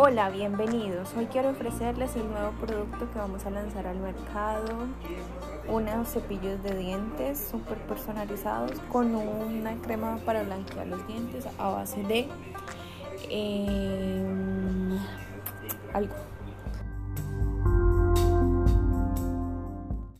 Hola, bienvenidos. Hoy quiero ofrecerles el nuevo producto que vamos a lanzar al mercado. Unos cepillos de dientes súper personalizados con una crema para blanquear los dientes a base de em, algo